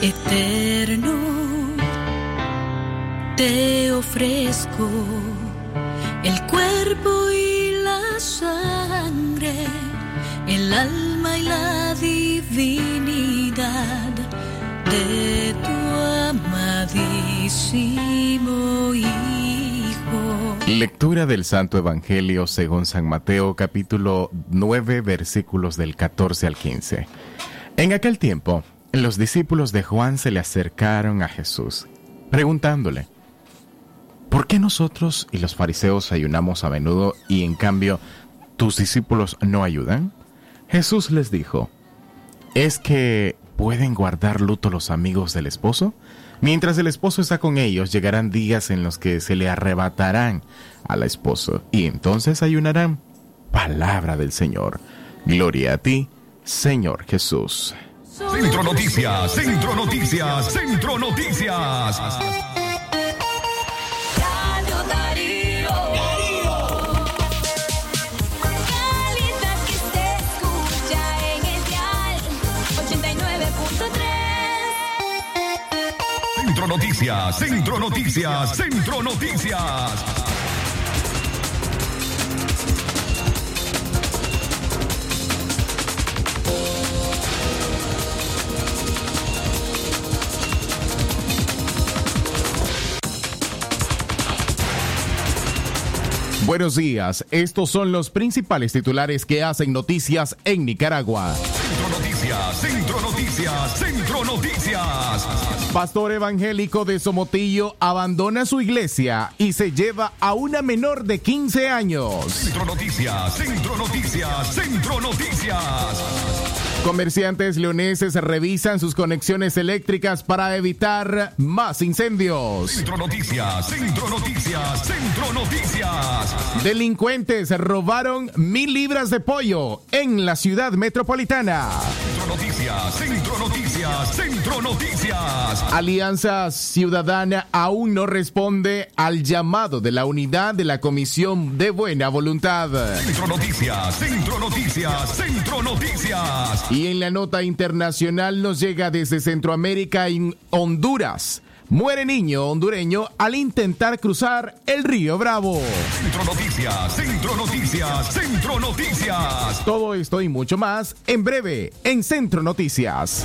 Eterno, te ofrezco el cuerpo y la sangre, el alma y la divinidad de tu amadísimo Hijo. Lectura del Santo Evangelio según San Mateo capítulo 9 versículos del 14 al 15. En aquel tiempo, los discípulos de Juan se le acercaron a Jesús, preguntándole, ¿por qué nosotros y los fariseos ayunamos a menudo y en cambio tus discípulos no ayudan? Jesús les dijo, ¿es que pueden guardar luto los amigos del esposo? Mientras el esposo está con ellos, llegarán días en los que se le arrebatarán al esposo y entonces ayunarán. Palabra del Señor. Gloria a ti, Señor Jesús. Centro Noticias, Centro Noticias, Centro Noticias. Radio Darío. Calidad que se escucha en el dial 89.3. Centro Noticias, Centro Noticias, Centro Noticias. Buenos días, estos son los principales titulares que hacen noticias en Nicaragua. Centro Noticias, Centro Noticias, Centro Noticias. Pastor evangélico de Somotillo abandona su iglesia y se lleva a una menor de 15 años. Centro Noticias, Centro Noticias, Centro Noticias. Comerciantes leoneses revisan sus conexiones eléctricas para evitar más incendios. Centro Noticias, Centro Noticias, Centro Noticias. Delincuentes robaron mil libras de pollo en la ciudad metropolitana. Centro Noticias, Centro Noticias, Centro Noticias. Alianza Ciudadana aún no responde al llamado de la unidad de la Comisión de Buena Voluntad. Centro Noticias, Centro Noticias, Centro Noticias. Y en la nota internacional nos llega desde Centroamérica en Honduras. Muere niño hondureño al intentar cruzar el río Bravo. Centro Noticias, Centro Noticias, Centro Noticias. Todo esto y mucho más en breve en Centro Noticias.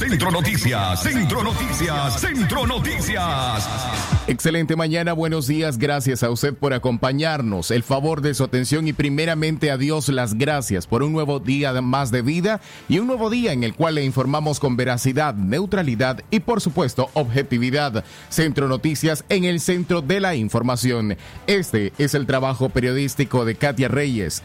Centro Noticias, Centro Noticias, Centro Noticias. Excelente mañana, buenos días, gracias a usted por acompañarnos, el favor de su atención y primeramente a Dios las gracias por un nuevo día más de vida y un nuevo día en el cual le informamos con veracidad, neutralidad y por supuesto objetividad. Centro Noticias en el centro de la información. Este es el trabajo periodístico de Katia Reyes.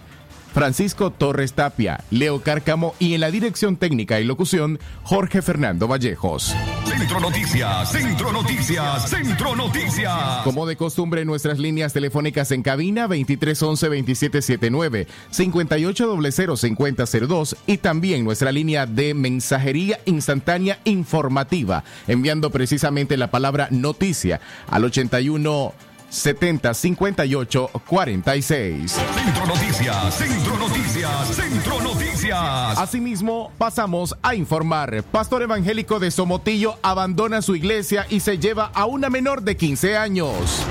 Francisco Torres Tapia, Leo Cárcamo y en la dirección técnica y locución, Jorge Fernando Vallejos. Centro Noticias, Centro Noticias, Centro Noticias. Como de costumbre, nuestras líneas telefónicas en cabina 2311-2779, 5800-5002 y también nuestra línea de mensajería instantánea informativa, enviando precisamente la palabra noticia al 81 70 58 46. Centro Noticias, Centro Noticias, Centro Noticias. Asimismo, pasamos a informar. Pastor evangélico de Somotillo abandona su iglesia y se lleva a una menor de 15 años.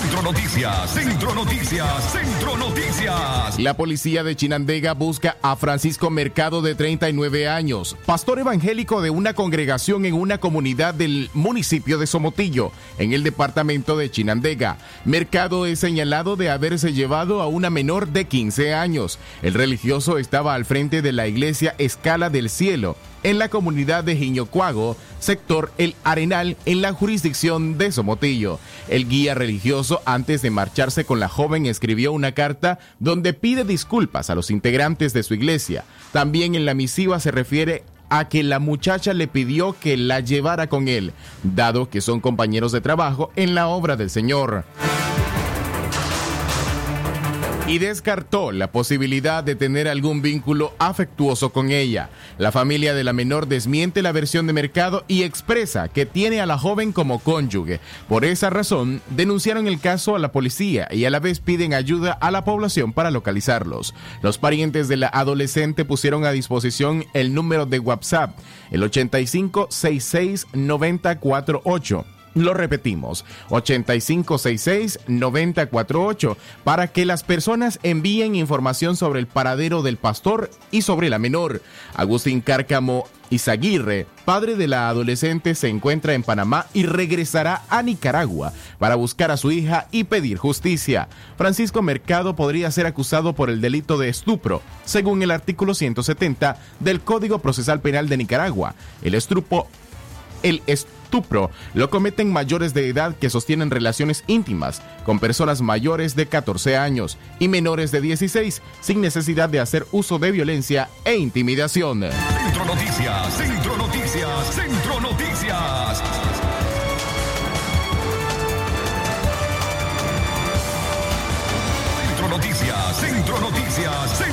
Centro Noticias, Centro Noticias, Centro Noticias. La policía de Chinandega busca a Francisco Mercado de 39 años, pastor evangélico de una congregación en una comunidad del municipio de Somotillo, en el departamento de Chinandega. Mercado es señalado de haberse llevado a una menor de 15 años. El religioso estaba al frente de la iglesia Escala del Cielo, en la comunidad de Jiñocuago, sector El Arenal, en la jurisdicción de Somotillo. El guía religioso antes de marcharse con la joven, escribió una carta donde pide disculpas a los integrantes de su iglesia. También en la misiva se refiere a que la muchacha le pidió que la llevara con él, dado que son compañeros de trabajo en la obra del Señor y descartó la posibilidad de tener algún vínculo afectuoso con ella. La familia de la menor desmiente la versión de mercado y expresa que tiene a la joven como cónyuge. Por esa razón, denunciaron el caso a la policía y a la vez piden ayuda a la población para localizarlos. Los parientes de la adolescente pusieron a disposición el número de WhatsApp, el 85669048 lo repetimos, 8566-9048, para que las personas envíen información sobre el paradero del pastor y sobre la menor. Agustín Cárcamo Izaguirre, padre de la adolescente, se encuentra en Panamá y regresará a Nicaragua para buscar a su hija y pedir justicia. Francisco Mercado podría ser acusado por el delito de estupro, según el artículo 170 del Código Procesal Penal de Nicaragua. El estrupo el estupro lo cometen mayores de edad que sostienen relaciones íntimas con personas mayores de 14 años y menores de 16 sin necesidad de hacer uso de violencia e intimidación. Centro Noticias, Centro Noticias. Centro Noticias, Centro Noticias, Centro Noticias.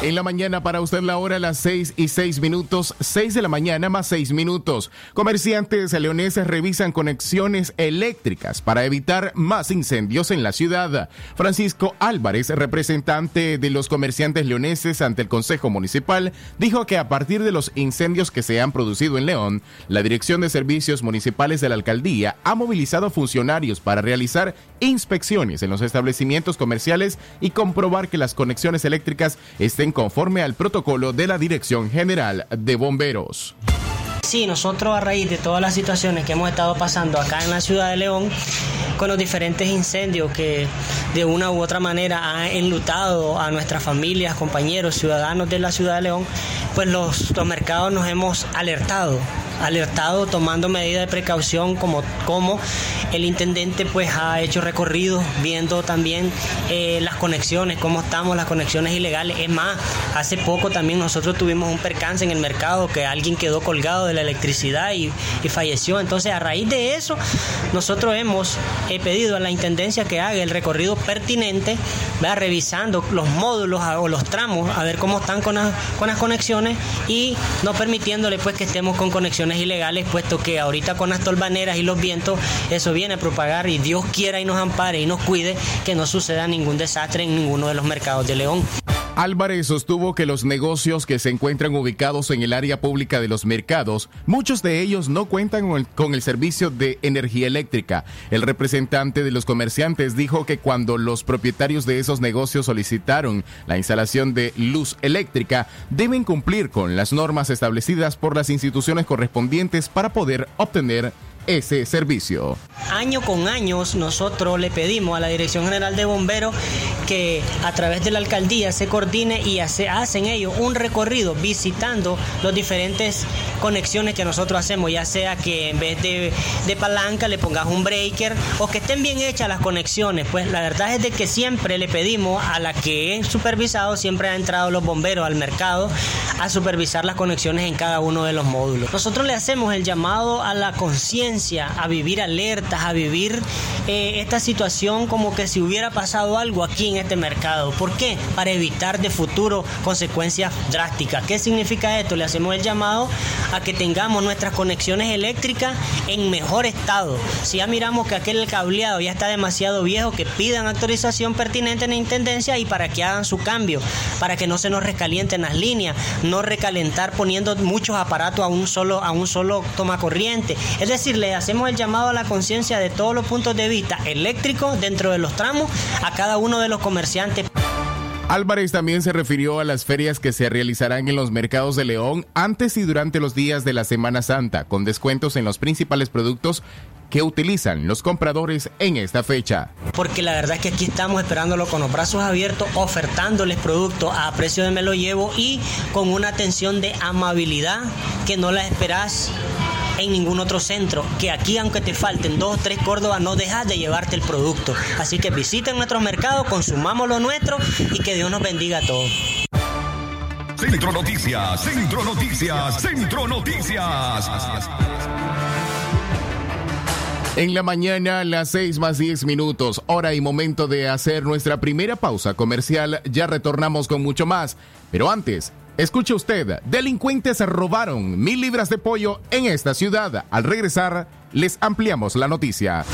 En la mañana para usted la hora las 6 y 6 minutos, 6 de la mañana más 6 minutos. Comerciantes leoneses revisan conexiones eléctricas para evitar más incendios en la ciudad. Francisco Álvarez, representante de los comerciantes leoneses ante el Consejo Municipal, dijo que a partir de los incendios que se han producido en León, la Dirección de Servicios Municipales de la Alcaldía ha movilizado funcionarios para realizar inspecciones en los establecimientos comerciales y comprobar que las conexiones eléctricas estén conforme al protocolo de la Dirección General de Bomberos. Sí, nosotros a raíz de todas las situaciones que hemos estado pasando acá en la ciudad de León, con los diferentes incendios que de una u otra manera han enlutado a nuestras familias, compañeros, ciudadanos de la ciudad de León, pues los, los mercados nos hemos alertado alertado tomando medidas de precaución como, como el intendente pues ha hecho recorridos viendo también eh, las conexiones, cómo estamos, las conexiones ilegales. Es más, hace poco también nosotros tuvimos un percance en el mercado que alguien quedó colgado de la electricidad y, y falleció. Entonces a raíz de eso nosotros hemos pedido a la intendencia que haga el recorrido pertinente, va revisando los módulos o los tramos a ver cómo están con, las- con las conexiones y no permitiéndole pues que estemos con conexiones ilegales, puesto que ahorita con las tolvaneras y los vientos eso viene a propagar y Dios quiera y nos ampare y nos cuide que no suceda ningún desastre en ninguno de los mercados de León. Álvarez sostuvo que los negocios que se encuentran ubicados en el área pública de los mercados, muchos de ellos no cuentan con el, con el servicio de energía eléctrica. El representante de los comerciantes dijo que cuando los propietarios de esos negocios solicitaron la instalación de luz eléctrica, deben cumplir con las normas establecidas por las instituciones correspondientes para poder obtener ese servicio. Año con años nosotros le pedimos a la Dirección General de Bomberos que a través de la alcaldía se coordine y hace- hacen ellos un recorrido visitando los diferentes conexiones que nosotros hacemos, ya sea que en vez de, de palanca le pongas un breaker o que estén bien hechas las conexiones. Pues la verdad es de que siempre le pedimos a la que he supervisado, siempre han entrado los bomberos al mercado a supervisar las conexiones en cada uno de los módulos. Nosotros le hacemos el llamado a la conciencia, a vivir alertas, a vivir eh, esta situación como que si hubiera pasado algo aquí en este mercado. ¿Por qué? Para evitar de futuro consecuencias drásticas. ¿Qué significa esto? Le hacemos el llamado a que tengamos nuestras conexiones eléctricas en mejor estado. Si ya miramos que aquel cableado ya está demasiado viejo, que pidan autorización pertinente en la intendencia y para que hagan su cambio, para que no se nos recalienten las líneas, no recalentar poniendo muchos aparatos a un solo, a un solo toma corriente. Es decir, le hacemos el llamado a la conciencia de todos los puntos de vista eléctricos dentro de los tramos a cada uno de los comerciantes. Álvarez también se refirió a las ferias que se realizarán en los mercados de León antes y durante los días de la Semana Santa, con descuentos en los principales productos que utilizan los compradores en esta fecha. porque la verdad es que aquí estamos esperándolo con los brazos abiertos, ofertándoles productos a precio de me lo llevo y con una atención de amabilidad que no la esperás en ningún otro centro. Que aquí, aunque te falten dos o tres Córdoba, no dejas de llevarte el producto. Así que visiten nuestro mercado, consumamos lo nuestro y que Dios nos bendiga a todos. Centro Noticias, Centro Noticias, Centro Noticias. En la mañana, las 6 más 10 minutos, hora y momento de hacer nuestra primera pausa comercial. Ya retornamos con mucho más. Pero antes, escuche usted, delincuentes robaron mil libras de pollo en esta ciudad. Al regresar, les ampliamos la noticia.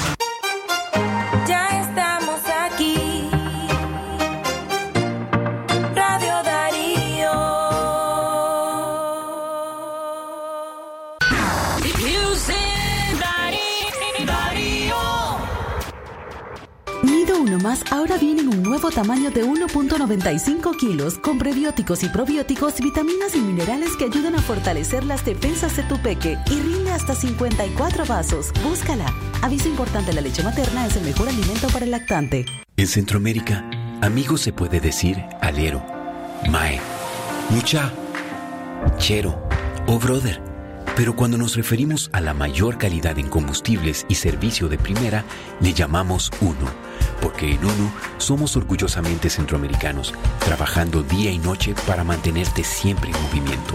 Ahora viene en un nuevo tamaño de 1.95 kilos con prebióticos y probióticos, vitaminas y minerales que ayudan a fortalecer las defensas de tu peque y rinde hasta 54 vasos. Búscala. Aviso importante, la leche materna es el mejor alimento para el lactante. En Centroamérica, amigo se puede decir alero, mae, mucha, chero o brother. Pero cuando nos referimos a la mayor calidad en combustibles y servicio de primera, le llamamos uno. Porque en uno somos orgullosamente centroamericanos, trabajando día y noche para mantenerte siempre en movimiento.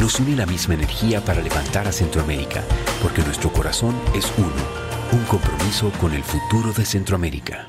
Nos une la misma energía para levantar a Centroamérica, porque nuestro corazón es uno, un compromiso con el futuro de Centroamérica.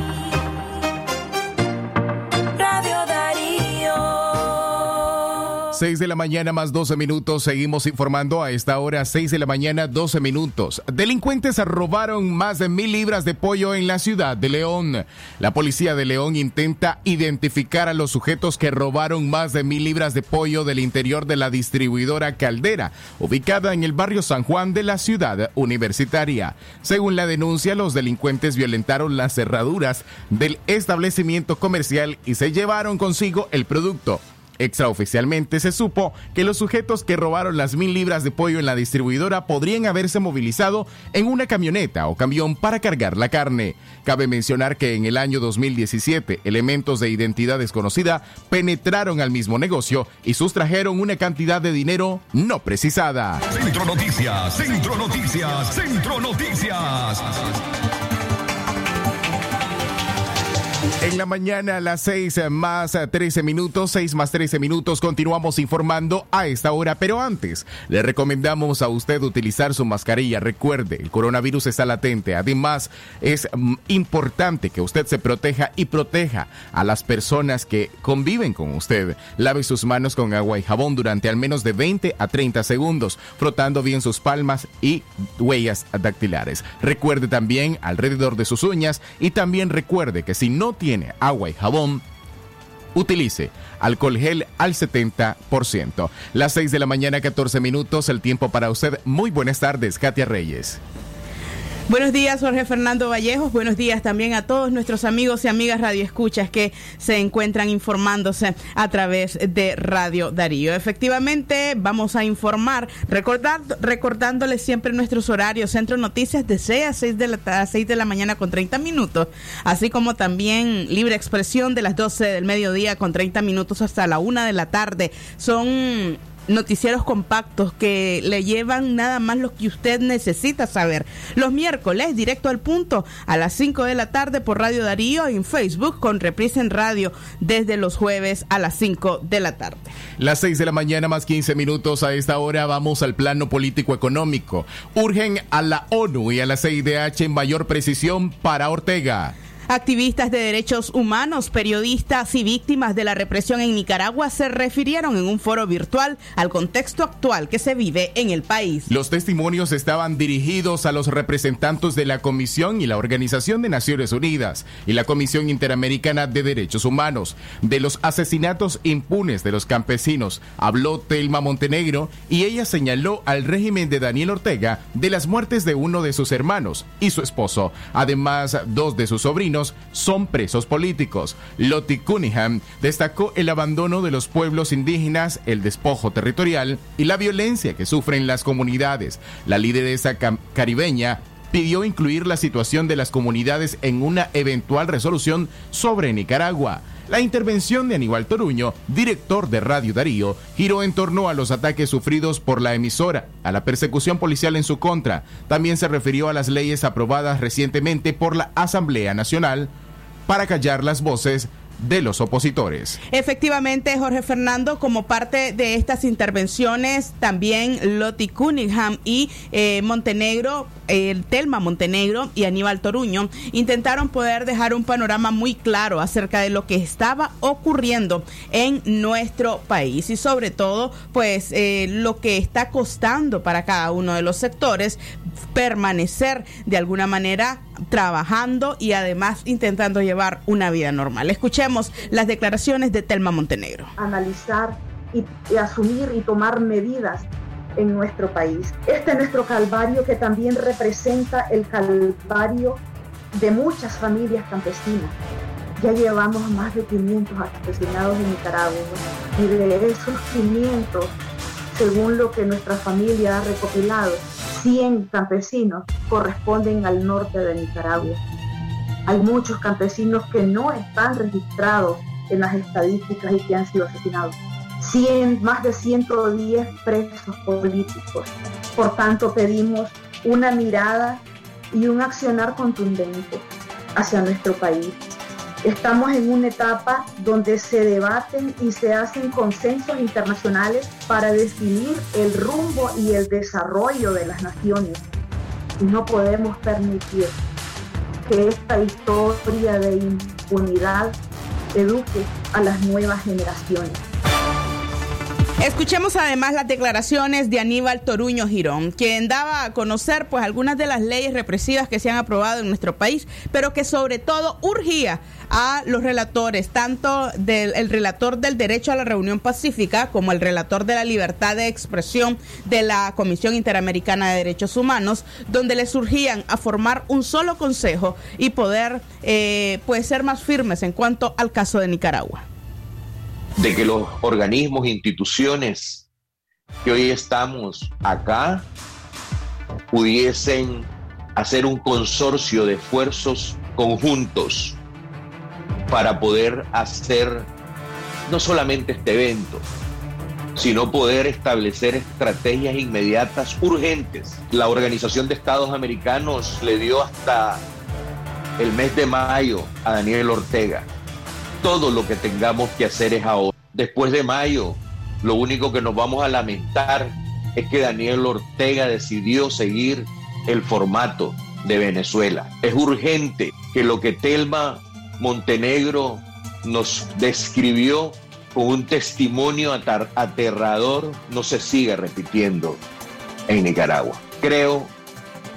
6 de la mañana más 12 minutos. Seguimos informando a esta hora, 6 de la mañana, 12 minutos. Delincuentes robaron más de mil libras de pollo en la ciudad de León. La policía de León intenta identificar a los sujetos que robaron más de mil libras de pollo del interior de la distribuidora Caldera, ubicada en el barrio San Juan de la ciudad universitaria. Según la denuncia, los delincuentes violentaron las cerraduras del establecimiento comercial y se llevaron consigo el producto. Extraoficialmente se supo que los sujetos que robaron las mil libras de pollo en la distribuidora podrían haberse movilizado en una camioneta o camión para cargar la carne. Cabe mencionar que en el año 2017 elementos de identidad desconocida penetraron al mismo negocio y sustrajeron una cantidad de dinero no precisada. Centro Noticias, Centro Noticias, Centro Noticias. En la mañana a las 6 más 13 minutos, 6 más 13 minutos, continuamos informando a esta hora, pero antes le recomendamos a usted utilizar su mascarilla. Recuerde, el coronavirus está latente. Además, es mm, importante que usted se proteja y proteja a las personas que conviven con usted. Lave sus manos con agua y jabón durante al menos de 20 a 30 segundos, frotando bien sus palmas y huellas dactilares. Recuerde también alrededor de sus uñas y también recuerde que si no tiene agua y jabón, utilice alcohol gel al 70%. Las 6 de la mañana, 14 minutos, el tiempo para usted. Muy buenas tardes, Katia Reyes. Buenos días, Jorge Fernando Vallejos. Buenos días también a todos nuestros amigos y amigas radioescuchas que se encuentran informándose a través de Radio Darío. Efectivamente, vamos a informar, recordar, recordándoles siempre nuestros horarios. Centro Noticias de 6 a 6 de la, a 6 de la mañana con 30 minutos, así como también Libre Expresión de las 12 del mediodía con 30 minutos hasta la 1 de la tarde. Son noticieros compactos que le llevan nada más lo que usted necesita saber. Los miércoles, directo al punto, a las 5 de la tarde por Radio Darío en Facebook con reprise en radio desde los jueves a las 5 de la tarde. Las 6 de la mañana más 15 minutos a esta hora vamos al plano político económico. Urgen a la ONU y a la CIDH en mayor precisión para Ortega. Activistas de derechos humanos, periodistas y víctimas de la represión en Nicaragua se refirieron en un foro virtual al contexto actual que se vive en el país. Los testimonios estaban dirigidos a los representantes de la Comisión y la Organización de Naciones Unidas y la Comisión Interamericana de Derechos Humanos. De los asesinatos impunes de los campesinos habló Telma Montenegro y ella señaló al régimen de Daniel Ortega de las muertes de uno de sus hermanos y su esposo. Además, dos de sus sobrinos son presos políticos. Lottie Cunningham destacó el abandono de los pueblos indígenas, el despojo territorial y la violencia que sufren las comunidades. La lideresa caribeña pidió incluir la situación de las comunidades en una eventual resolución sobre Nicaragua. La intervención de Aníbal Toruño, director de Radio Darío, giró en torno a los ataques sufridos por la emisora, a la persecución policial en su contra. También se refirió a las leyes aprobadas recientemente por la Asamblea Nacional para callar las voces de los opositores. Efectivamente, Jorge Fernando, como parte de estas intervenciones, también Lottie Cunningham y eh, Montenegro, eh, Telma Montenegro y Aníbal Toruño intentaron poder dejar un panorama muy claro acerca de lo que estaba ocurriendo en nuestro país y sobre todo, pues eh, lo que está costando para cada uno de los sectores permanecer de alguna manera trabajando y además intentando llevar una vida normal. Escuchemos las declaraciones de Telma Montenegro. analizar y, asumir y tomar medidas en nuestro país. Este es nuestro calvario que también representa el calvario de muchas familias campesinas. Ya llevamos más de 500 asesinados en Nicaragua y de esos 500, según lo que nuestra familia ha recopilado, 100 campesinos corresponden al norte de Nicaragua. Hay muchos campesinos que no están registrados en las estadísticas y que han sido asesinados. 100, más de 110 presos políticos. Por tanto, pedimos una mirada y un accionar contundente hacia nuestro país. Estamos en una etapa donde se debaten y se hacen consensos internacionales para definir el rumbo y el desarrollo de las naciones. Y no podemos permitir que esta historia de impunidad eduque a las nuevas generaciones. Escuchemos además las declaraciones de Aníbal Toruño Girón, quien daba a conocer pues algunas de las leyes represivas que se han aprobado en nuestro país, pero que sobre todo urgía a los relatores, tanto del el relator del derecho a la reunión pacífica como el relator de la libertad de expresión de la Comisión Interamericana de Derechos Humanos, donde les urgían a formar un solo consejo y poder eh, pues ser más firmes en cuanto al caso de Nicaragua. De que los organismos, instituciones que hoy estamos acá pudiesen hacer un consorcio de esfuerzos conjuntos para poder hacer no solamente este evento, sino poder establecer estrategias inmediatas urgentes. La Organización de Estados Americanos le dio hasta el mes de mayo a Daniel Ortega. Todo lo que tengamos que hacer es ahora. Después de mayo, lo único que nos vamos a lamentar es que Daniel Ortega decidió seguir el formato de Venezuela. Es urgente que lo que Telma Montenegro nos describió con un testimonio aterrador no se siga repitiendo en Nicaragua. Creo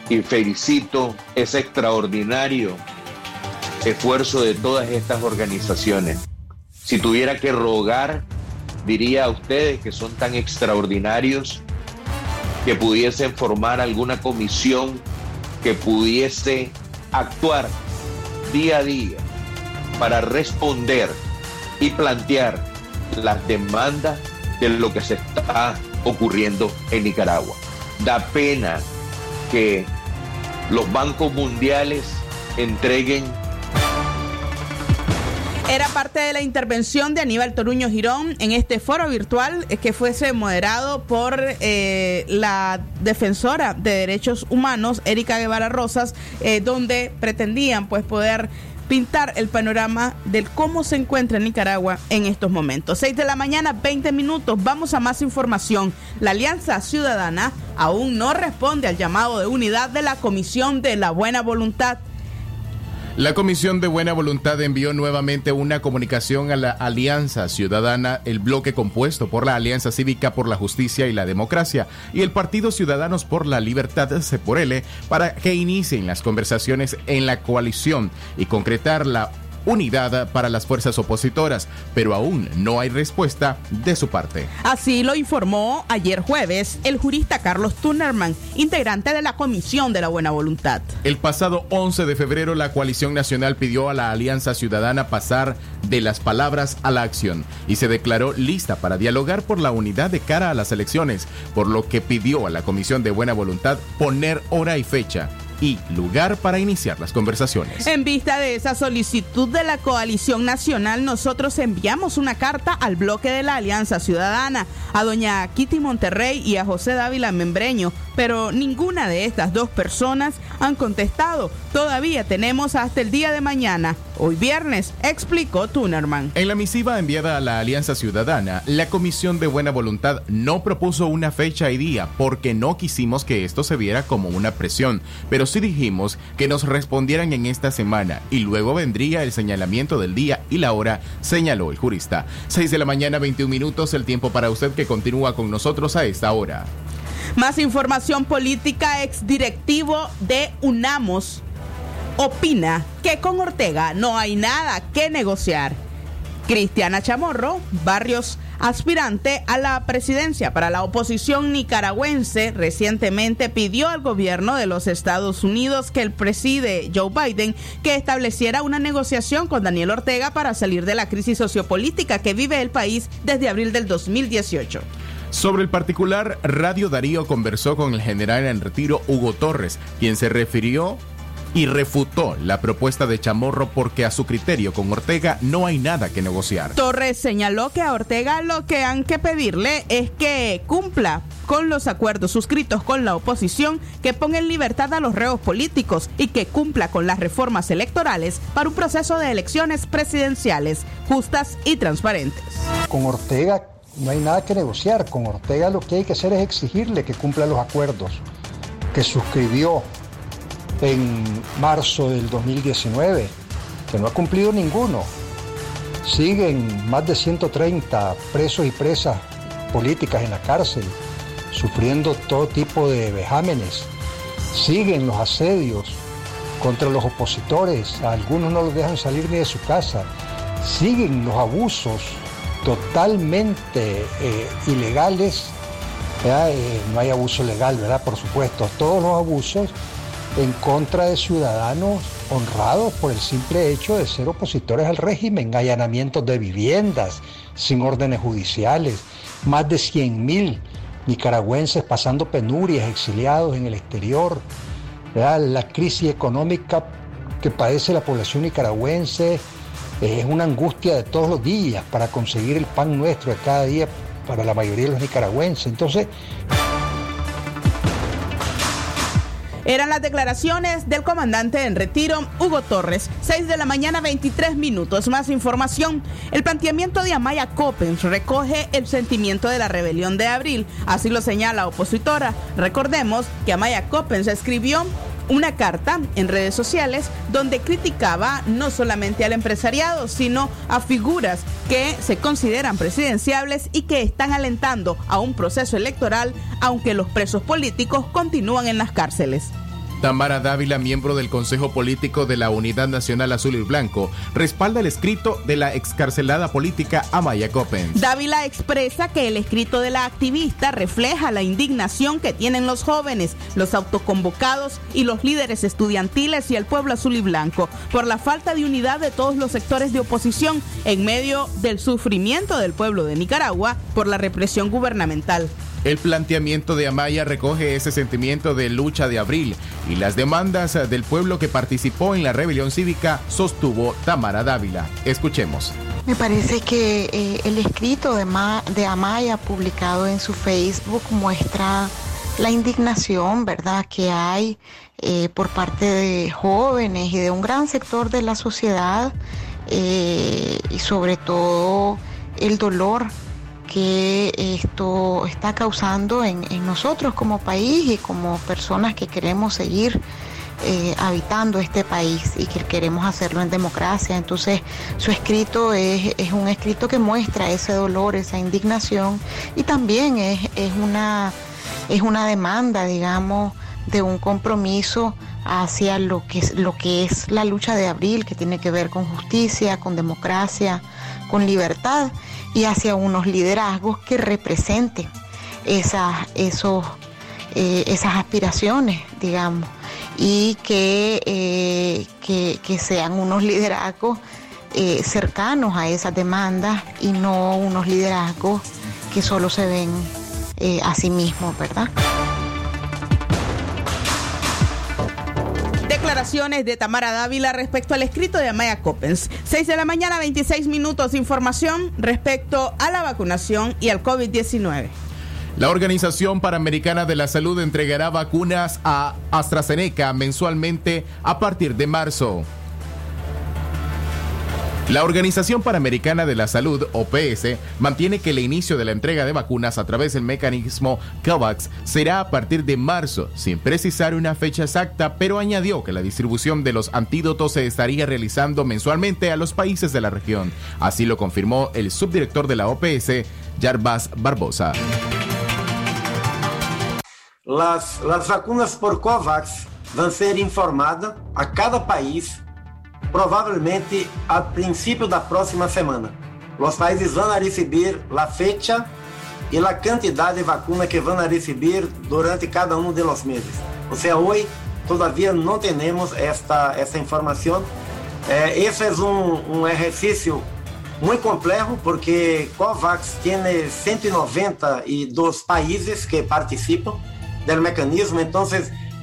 y felicito ese extraordinario esfuerzo de todas estas organizaciones. Si tuviera que rogar, diría a ustedes que son tan extraordinarios que pudiesen formar alguna comisión que pudiese actuar día a día para responder y plantear las demandas de lo que se está ocurriendo en Nicaragua. Da pena que los bancos mundiales entreguen Era parte de la intervención de Aníbal Toruño Girón en este foro virtual eh, que fuese moderado por eh, la defensora de derechos humanos, Erika Guevara Rosas, eh, donde pretendían pues poder pintar el panorama del cómo se encuentra Nicaragua en estos momentos. 6 de la mañana, 20 minutos. Vamos a más información. La Alianza Ciudadana aún no responde al llamado de unidad de la Comisión de la Buena Voluntad. La Comisión de Buena Voluntad envió nuevamente una comunicación a la Alianza Ciudadana, el bloque compuesto por la Alianza Cívica por la Justicia y la Democracia y el Partido Ciudadanos por la Libertad, CEPORELE, para que inicien las conversaciones en la coalición y concretar la unidad para las fuerzas opositoras, pero aún no hay respuesta de su parte. Así lo informó ayer jueves el jurista Carlos Tunerman, integrante de la Comisión de la Buena Voluntad. El pasado 11 de febrero la coalición nacional pidió a la Alianza Ciudadana pasar de las palabras a la acción y se declaró lista para dialogar por la unidad de cara a las elecciones, por lo que pidió a la Comisión de Buena Voluntad poner hora y fecha y lugar para iniciar las conversaciones. En vista de esa solicitud de la coalición nacional, nosotros enviamos una carta al bloque de la Alianza Ciudadana, a doña Kitty Monterrey y a José Dávila Membreño, pero ninguna de estas dos personas han contestado. Todavía tenemos hasta el día de mañana, hoy viernes, explicó Tunerman. En la misiva enviada a la Alianza Ciudadana, la Comisión de Buena Voluntad no propuso una fecha y día porque no quisimos que esto se viera como una presión, pero sí dijimos que nos respondieran en esta semana y luego vendría el señalamiento del día y la hora, señaló el jurista. 6 de la mañana, 21 minutos, el tiempo para usted que continúa con nosotros a esta hora. Más información política, exdirectivo de UNAMOS opina que con Ortega no hay nada que negociar. Cristiana Chamorro, Barrios, aspirante a la presidencia para la oposición nicaragüense, recientemente pidió al gobierno de los Estados Unidos que el preside Joe Biden que estableciera una negociación con Daniel Ortega para salir de la crisis sociopolítica que vive el país desde abril del 2018. Sobre el particular, Radio Darío conversó con el general en retiro Hugo Torres, quien se refirió y refutó la propuesta de Chamorro porque a su criterio con Ortega no hay nada que negociar. Torres señaló que a Ortega lo que han que pedirle es que cumpla con los acuerdos suscritos con la oposición, que ponga en libertad a los reos políticos y que cumpla con las reformas electorales para un proceso de elecciones presidenciales justas y transparentes. Con Ortega no hay nada que negociar. Con Ortega lo que hay que hacer es exigirle que cumpla los acuerdos que suscribió en marzo del 2019, que no ha cumplido ninguno. Siguen más de 130 presos y presas políticas en la cárcel, sufriendo todo tipo de vejámenes. Siguen los asedios contra los opositores, algunos no los dejan salir ni de su casa. Siguen los abusos totalmente eh, ilegales. Eh, no hay abuso legal, ¿verdad? Por supuesto, todos los abusos en contra de ciudadanos honrados por el simple hecho de ser opositores al régimen, allanamientos de viviendas sin órdenes judiciales, más de 100 mil nicaragüenses pasando penurias, exiliados en el exterior, la crisis económica que padece la población nicaragüense es una angustia de todos los días para conseguir el pan nuestro de cada día para la mayoría de los nicaragüenses. Entonces, Eran las declaraciones del comandante en retiro, Hugo Torres. 6 de la mañana, 23 minutos. Más información. El planteamiento de Amaya Coppens recoge el sentimiento de la rebelión de abril. Así lo señala opositora. Recordemos que Amaya Coppens escribió una carta en redes sociales donde criticaba no solamente al empresariado, sino a figuras que se consideran presidenciables y que están alentando a un proceso electoral, aunque los presos políticos continúan en las cárceles. Tamara Dávila, miembro del Consejo Político de la Unidad Nacional Azul y Blanco, respalda el escrito de la excarcelada política Amaya Coppens. Dávila expresa que el escrito de la activista refleja la indignación que tienen los jóvenes, los autoconvocados y los líderes estudiantiles y el pueblo azul y blanco por la falta de unidad de todos los sectores de oposición en medio del sufrimiento del pueblo de Nicaragua por la represión gubernamental. El planteamiento de Amaya recoge ese sentimiento de lucha de abril y las demandas del pueblo que participó en la rebelión cívica, sostuvo Tamara Dávila. Escuchemos. Me parece que eh, el escrito de, Ma- de Amaya publicado en su Facebook muestra la indignación, ¿verdad?, que hay eh, por parte de jóvenes y de un gran sector de la sociedad eh, y sobre todo el dolor que esto está causando en, nosotros como país y como personas que queremos seguir eh, habitando este país y que queremos hacerlo en democracia. Entonces, su escrito es, un escrito que muestra ese dolor, esa indignación y también es, una, es una demanda, digamos, de un compromiso hacia lo que es la lucha de abril, que tiene que ver con justicia, con democracia, con libertad y hacia unos liderazgos que representen esas, esos, eh, esas aspiraciones, digamos, y que, eh, que, sean unos liderazgos eh, cercanos a esas demandas y no unos liderazgos que solo se ven a sí mismos, ¿verdad? De Tamara Dávila respecto al escrito de Amaya Coppens. 6 de la mañana, 26 minutos. Información respecto a la vacunación y al COVID-19. La Organización Panamericana de la Salud entregará vacunas a AstraZeneca mensualmente a partir de marzo. La Organización Panamericana de la Salud, OPS, mantiene que el inicio de la entrega de vacunas a través del mecanismo COVAX será a partir de marzo, sin precisar una fecha exacta, pero añadió que la distribución de los antídotos se estaría realizando mensualmente a los países de la región. Así lo confirmó el subdirector de la OPS, Jarbas Barbosa. Las, las vacunas por COVAX vão ser informadas a cada país, provavelmente a princípio da próxima semana. Os países vão receber a fecha e a quantidade de vacuna que vão receber durante cada um dos meses. Ou seja, hoje todavia não temos esta, esta informação. Eh, esse é um, um exercício muito complexo porque COVAX tem 192 países que participam do mecanismo, então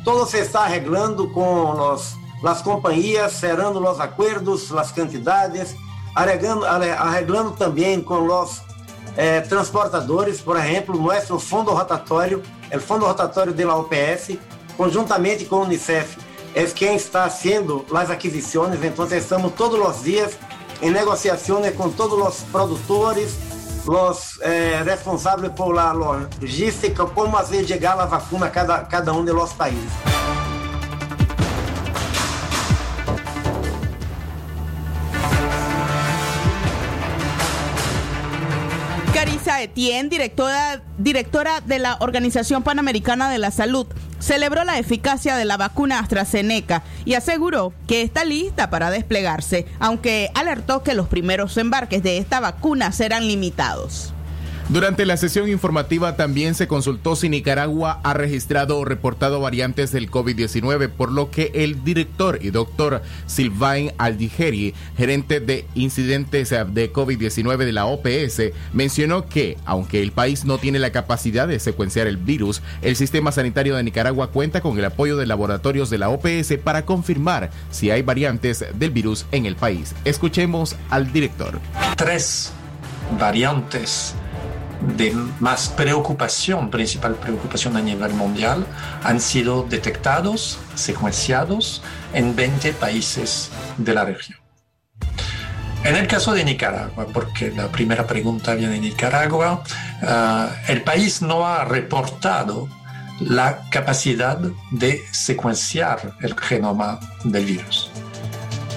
todo se está arreglando com os, as companhias, cerrando os acordos, as quantidades, arreglando, arreglando também com os eh, transportadores, por exemplo, nosso fundo rotatório, o fundo rotatório da OPS, conjuntamente com o Unicef, é quem está sendo as aquisições, então estamos todos os dias em negociações com todos os produtores, os eh, responsáveis por la logística, como fazer chegar a vacuna a cada, cada um de los países. Etienne, directora, directora de la Organización Panamericana de la Salud, celebró la eficacia de la vacuna AstraZeneca y aseguró que está lista para desplegarse, aunque alertó que los primeros embarques de esta vacuna serán limitados. Durante la sesión informativa también se consultó si Nicaragua ha registrado o reportado variantes del COVID-19, por lo que el director y doctor Sylvain Aldigeri, gerente de incidentes de COVID-19 de la OPS, mencionó que, aunque el país no tiene la capacidad de secuenciar el virus, el sistema sanitario de Nicaragua cuenta con el apoyo de laboratorios de la OPS para confirmar si hay variantes del virus en el país. Escuchemos al director. Tres variantes de más preocupación, principal preocupación a nivel mundial, han sido detectados, secuenciados en 20 países de la región. En el caso de Nicaragua, porque la primera pregunta viene de Nicaragua, uh, el país no ha reportado la capacidad de secuenciar el genoma del virus.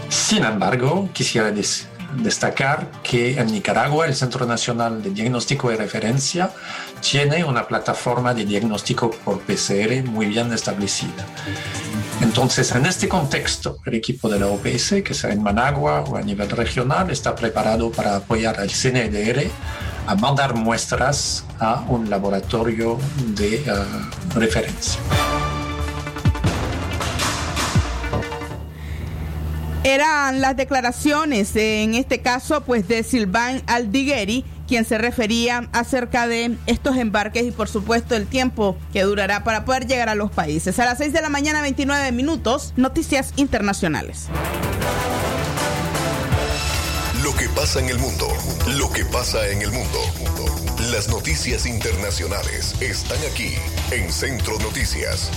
Sin embargo, quisiera decir, destacar que en Nicaragua el Centro Nacional de Diagnóstico y Referencia tiene una plataforma de diagnóstico por PCR muy bien establecida. Entonces, en este contexto, el equipo de la OPS, que sea en Managua o a nivel regional, está preparado para apoyar al CNDR a mandar muestras a un laboratorio de uh, referencia. Eran las declaraciones, en este caso, pues de Silván Aldigueri, quien se refería acerca de estos embarques y por supuesto el tiempo que durará para poder llegar a los países. A las 6 de la mañana, 29 minutos, noticias internacionales. Lo que pasa en el mundo, lo que pasa en el mundo. Las noticias internacionales están aquí en Centro Noticias.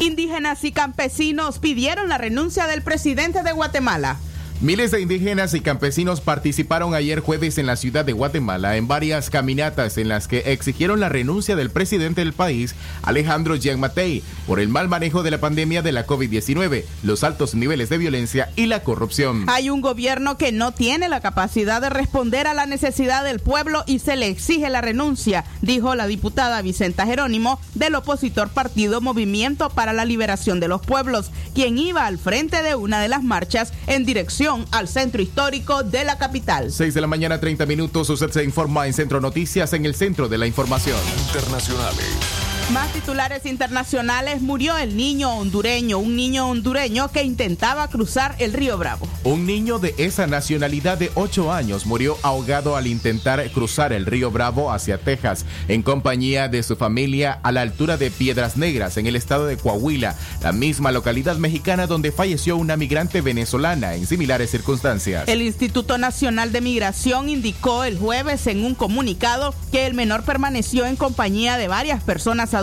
Indígenas y campesinos pidieron la renuncia del presidente de Guatemala. Miles de indígenas y campesinos participaron ayer jueves en la ciudad de Guatemala en varias caminatas en las que exigieron la renuncia del presidente del país, Alejandro Gianmatei, por el mal manejo de la pandemia de la COVID-19, los altos niveles de violencia y la corrupción. Hay un gobierno que no tiene la capacidad de responder a la necesidad del pueblo y se le exige la renuncia, dijo la diputada Vicenta Jerónimo del opositor partido Movimiento para la Liberación de los Pueblos, quien iba al frente de una de las marchas en dirección al centro histórico de la capital. 6 de la mañana, 30 minutos. Usted se informa en Centro Noticias, en el centro de la información. Internacionales. Más titulares internacionales. Murió el niño hondureño, un niño hondureño que intentaba cruzar el río Bravo. Un niño de esa nacionalidad de 8 años murió ahogado al intentar cruzar el río Bravo hacia Texas en compañía de su familia a la altura de Piedras Negras en el estado de Coahuila, la misma localidad mexicana donde falleció una migrante venezolana en similares circunstancias. El Instituto Nacional de Migración indicó el jueves en un comunicado que el menor permaneció en compañía de varias personas adultas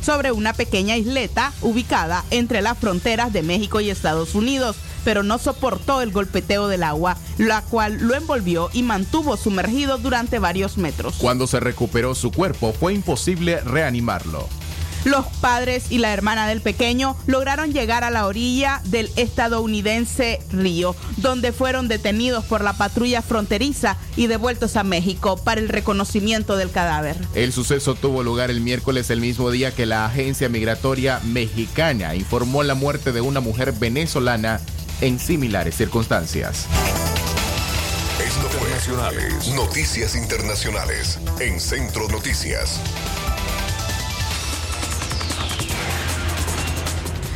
sobre una pequeña isleta ubicada entre las fronteras de México y Estados Unidos, pero no soportó el golpeteo del agua, la cual lo envolvió y mantuvo sumergido durante varios metros. Cuando se recuperó su cuerpo fue imposible reanimarlo. Los padres y la hermana del pequeño lograron llegar a la orilla del estadounidense río, donde fueron detenidos por la patrulla fronteriza y devueltos a México para el reconocimiento del cadáver. El suceso tuvo lugar el miércoles, el mismo día que la agencia migratoria mexicana informó la muerte de una mujer venezolana en similares circunstancias. Esto fue. Noticias internacionales en Centro Noticias.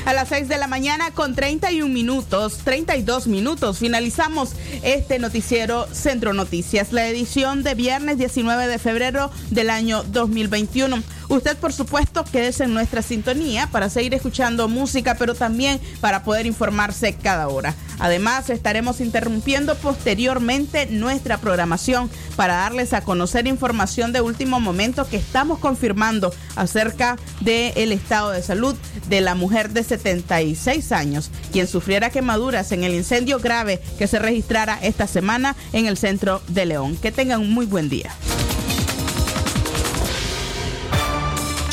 A las 6 de la mañana con 31 minutos, 32 minutos, finalizamos este noticiero Centro Noticias, la edición de viernes 19 de febrero del año 2021. Usted, por supuesto, quédese en nuestra sintonía para seguir escuchando música, pero también para poder informarse cada hora. Además, estaremos interrumpiendo posteriormente nuestra programación para darles a conocer información de último momento que estamos confirmando acerca del estado de salud de la mujer de 76 años, quien sufriera quemaduras en el incendio grave que se registrara esta semana en el centro de León. Que tengan un muy buen día.